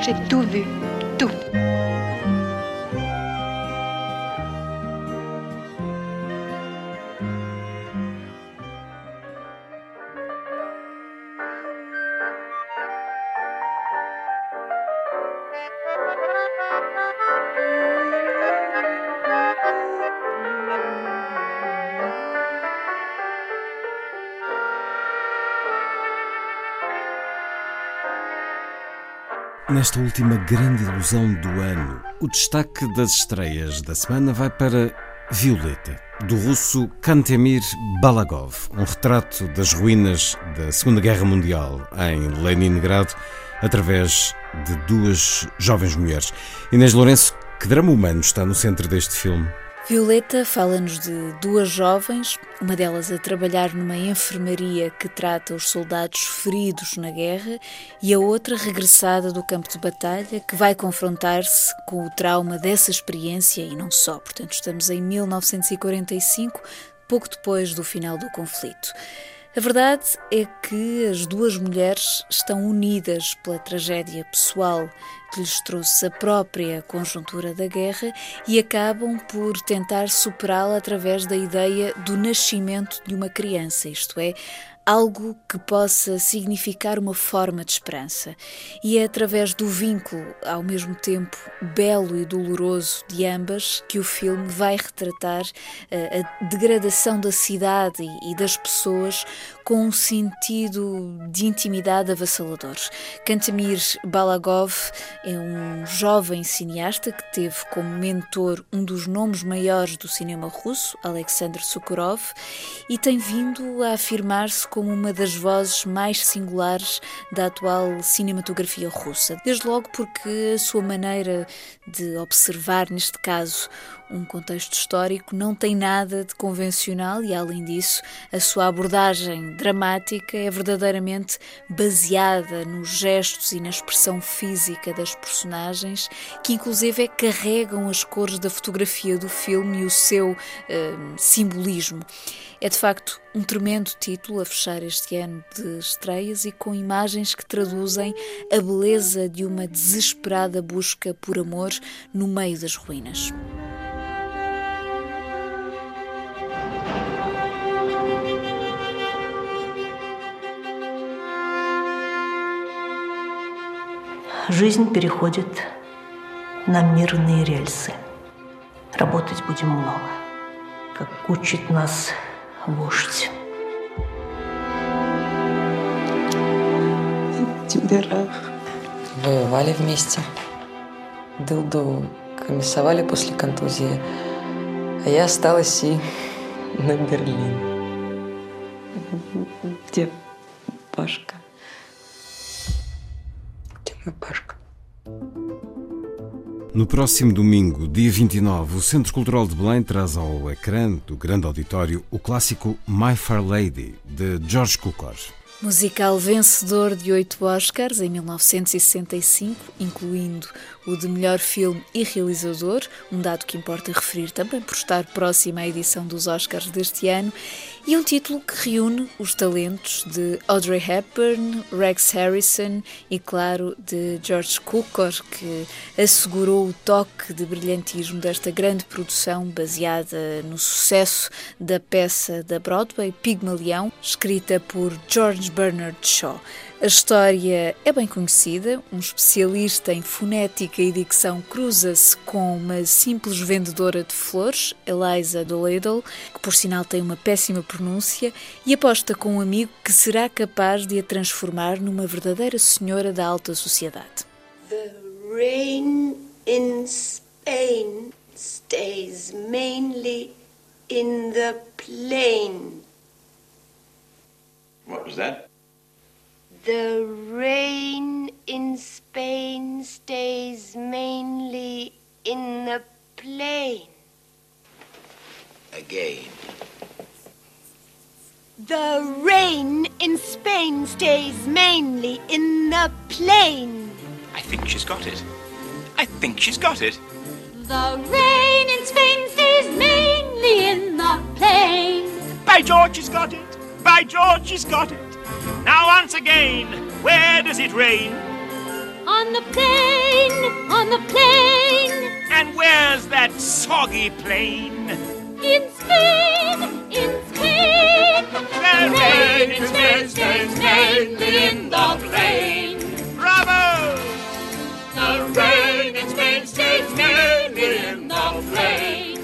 J'ai tout vu, tout. Nesta última grande ilusão do ano, o destaque das estreias da semana vai para Violeta, do russo Kantemir Balagov, um retrato das ruínas da Segunda Guerra Mundial em Leningrado, através de duas jovens mulheres. Inês Lourenço, que drama humano está no centro deste filme? Violeta fala-nos de duas jovens, uma delas a trabalhar numa enfermaria que trata os soldados feridos na guerra e a outra regressada do campo de batalha que vai confrontar-se com o trauma dessa experiência e não só. Portanto, estamos em 1945, pouco depois do final do conflito. A verdade é que as duas mulheres estão unidas pela tragédia pessoal que lhes trouxe a própria conjuntura da guerra e acabam por tentar superá-la através da ideia do nascimento de uma criança, isto é, algo que possa significar uma forma de esperança. E é através do vínculo, ao mesmo tempo belo e doloroso, de ambas que o filme vai retratar eh, a degradação da cidade e das pessoas com um sentido de intimidade avassalador. Kantemir Balagov é um jovem cineasta que teve como mentor um dos nomes maiores do cinema russo, Alexander Sokurov, e tem vindo a afirmar-se como uma das vozes mais singulares da atual cinematografia russa. Desde logo porque a sua maneira de observar, neste caso, um contexto histórico não tem nada de convencional e, além disso, a sua abordagem dramática é verdadeiramente baseada nos gestos e na expressão física das personagens, que inclusive é carregam as cores da fotografia do filme e o seu uh, simbolismo. É de facto um tremendo título a fechar este ano de estreias e com imagens que traduzem a beleza de uma desesperada busca por amor no meio das ruínas. Жизнь переходит на мирные рельсы. Работать будем много, как учит нас вождь. Тимбера. Воевали вместе. Дылду комиссовали после контузии, а я осталась и на Берлин. Где Пашка? Páscoa. No próximo domingo, dia 29, o Centro Cultural de Belém traz ao ecrã do grande auditório o clássico My Fair Lady, de George Cukor. Musical vencedor de oito Oscars em 1965, incluindo o de melhor filme e realizador, um dado que importa referir também por estar próximo à edição dos Oscars deste ano, e um título que reúne os talentos de Audrey Hepburn, Rex Harrison e, claro, de George Cukor, que assegurou o toque de brilhantismo desta grande produção baseada no sucesso da peça da Broadway Pigmalião, escrita por George Bernard Shaw. A história é bem conhecida. Um especialista em fonética e dicção cruza-se com uma simples vendedora de flores, Eliza Doolittle, que por sinal tem uma péssima pronúncia, e aposta com um amigo que será capaz de a transformar numa verdadeira senhora da alta sociedade. The rain in Spain stays mainly in the plain. What was that? The rain in Spain stays mainly in the plain. Again. The rain in Spain stays mainly in the plain. I think she's got it. I think she's got it. The rain in Spain stays mainly in the plain. By George, she's got it. By George, she's got it. Now, once again, where does it rain? On the plain, on the plain. And where's that soggy plain? In Spain, in Spain. The rain in Spain stays mainly in the plain. Bravo! The rain in Spain stays mainly in the plain.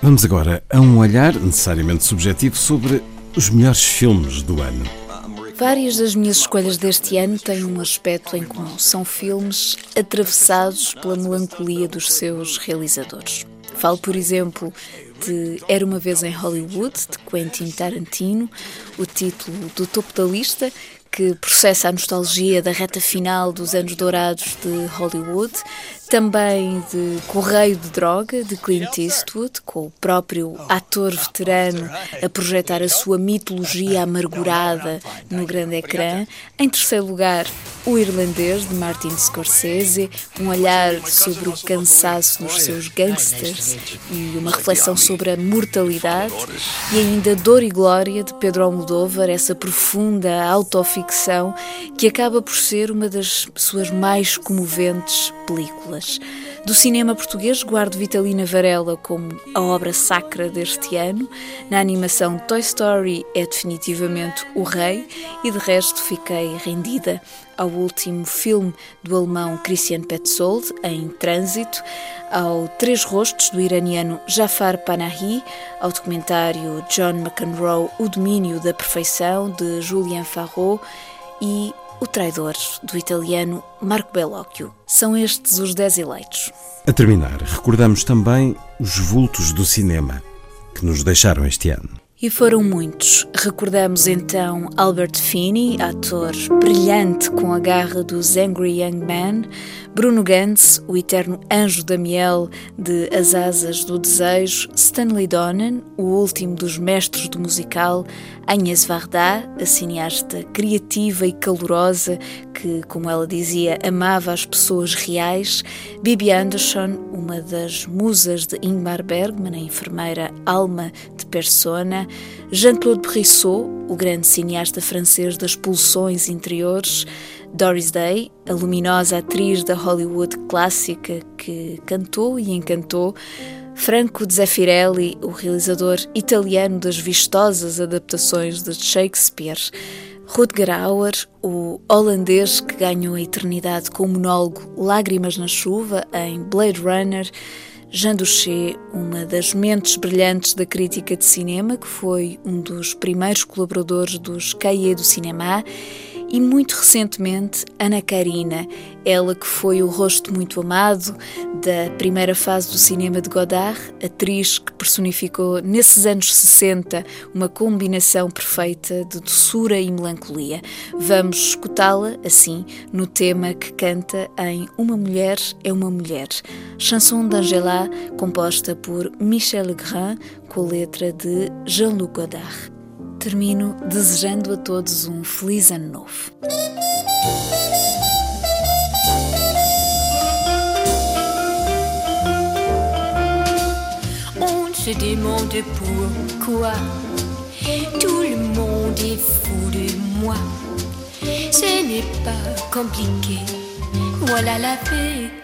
Vamos agora a um olhar necessariamente subjetivo sobre os melhores filmes do ano. Várias das minhas escolhas deste ano têm um aspecto em comum. São filmes atravessados pela melancolia dos seus realizadores. Falo, por exemplo, de Era uma Vez em Hollywood, de Quentin Tarantino, o título do topo da lista, que processa a nostalgia da reta final dos anos dourados de Hollywood, também de Correio de Droga, de Clint Eastwood, com o próprio ator veterano a projetar a sua mitologia amargurada no grande ecrã. Em terceiro lugar, O Irlandês, de Martin Scorsese, um olhar sobre o cansaço dos seus gangsters e uma reflexão sobre a mortalidade. E ainda Dor e Glória, de Pedro Almodóvar, essa profunda autoficção que acaba por ser uma das suas mais comoventes películas. Do cinema português, guardo Vitalina Varela como a obra sacra deste ano. Na animação Toy Story é definitivamente o rei e de resto fiquei rendida ao último filme do alemão Christian Petzold, em Trânsito, ao Três Rostos do iraniano Jafar Panahi, ao documentário John McEnroe O Domínio da Perfeição, de Julian Farraud e o Traidor, do italiano Marco Bellocchio. São estes os dez eleitos. A terminar, recordamos também os vultos do cinema que nos deixaram este ano. E foram muitos. Recordamos então Albert Finney, ator brilhante com a garra dos Angry Young Men, Bruno Gantz, o eterno anjo da miel de As Asas do Desejo, Stanley Donen, o último dos mestres do musical, Agnes Varda, a cineasta criativa e calorosa que, como ela dizia, amava as pessoas reais, Bibi Anderson, uma das musas de Ingmar Bergman, a enfermeira alma de persona, Jean-Claude Brissot, o grande cineasta francês das pulsões interiores, Doris Day, a luminosa atriz da Hollywood clássica que cantou e encantou, Franco Zeffirelli, o realizador italiano das vistosas adaptações de Shakespeare, Rutger Hauer, o holandês que ganhou a eternidade com o monólogo Lágrimas na Chuva em Blade Runner, Jean Duché, uma das mentes brilhantes da crítica de cinema, que foi um dos primeiros colaboradores dos Cahiers do Cinema, e muito recentemente Ana Karina, ela que foi o rosto muito amado da primeira fase do cinema de Godard, atriz que personificou nesses anos 60 uma combinação perfeita de doçura e melancolia. Vamos escutá-la assim no tema que canta em Uma Mulher é uma Mulher, chanson d'Angela composta por Michel Legrand com letra de Jean-Luc Godard. Termino desejando a todos um feliz ano novo. On se demande pourquoi tout le monde est fou de moi. Ce n'est pas compliqué, voilà la vérité.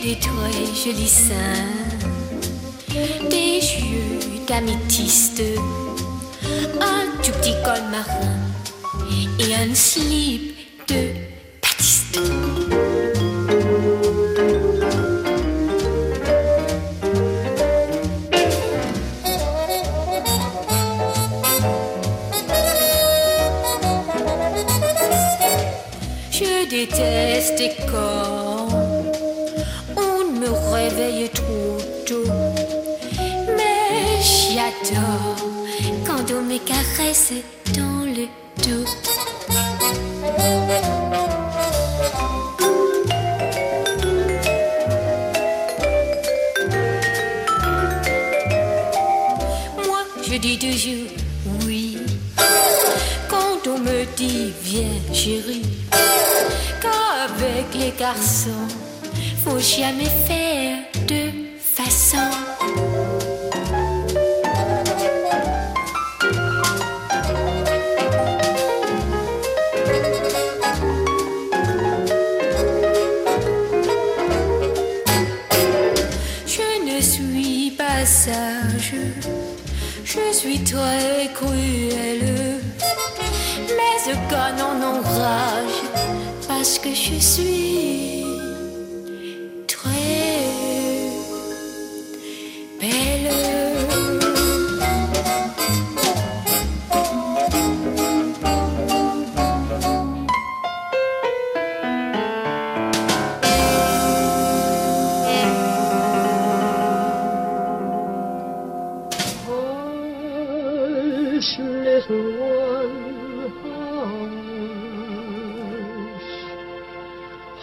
J'ai des très jolis seins, des yeux d'améthyste, un tout petit col marin et un slip de Baptiste. déteste quand on me réveille trop tôt. Mais j'adore quand on me caresse dans le dos. Moi, je dis toujours oui quand on me dit viens chérie. Qu'avec les garçons, faut jamais faire canon en rage parce que je suis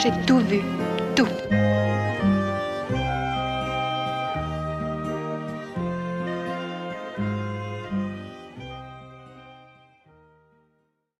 J'ai tout vu.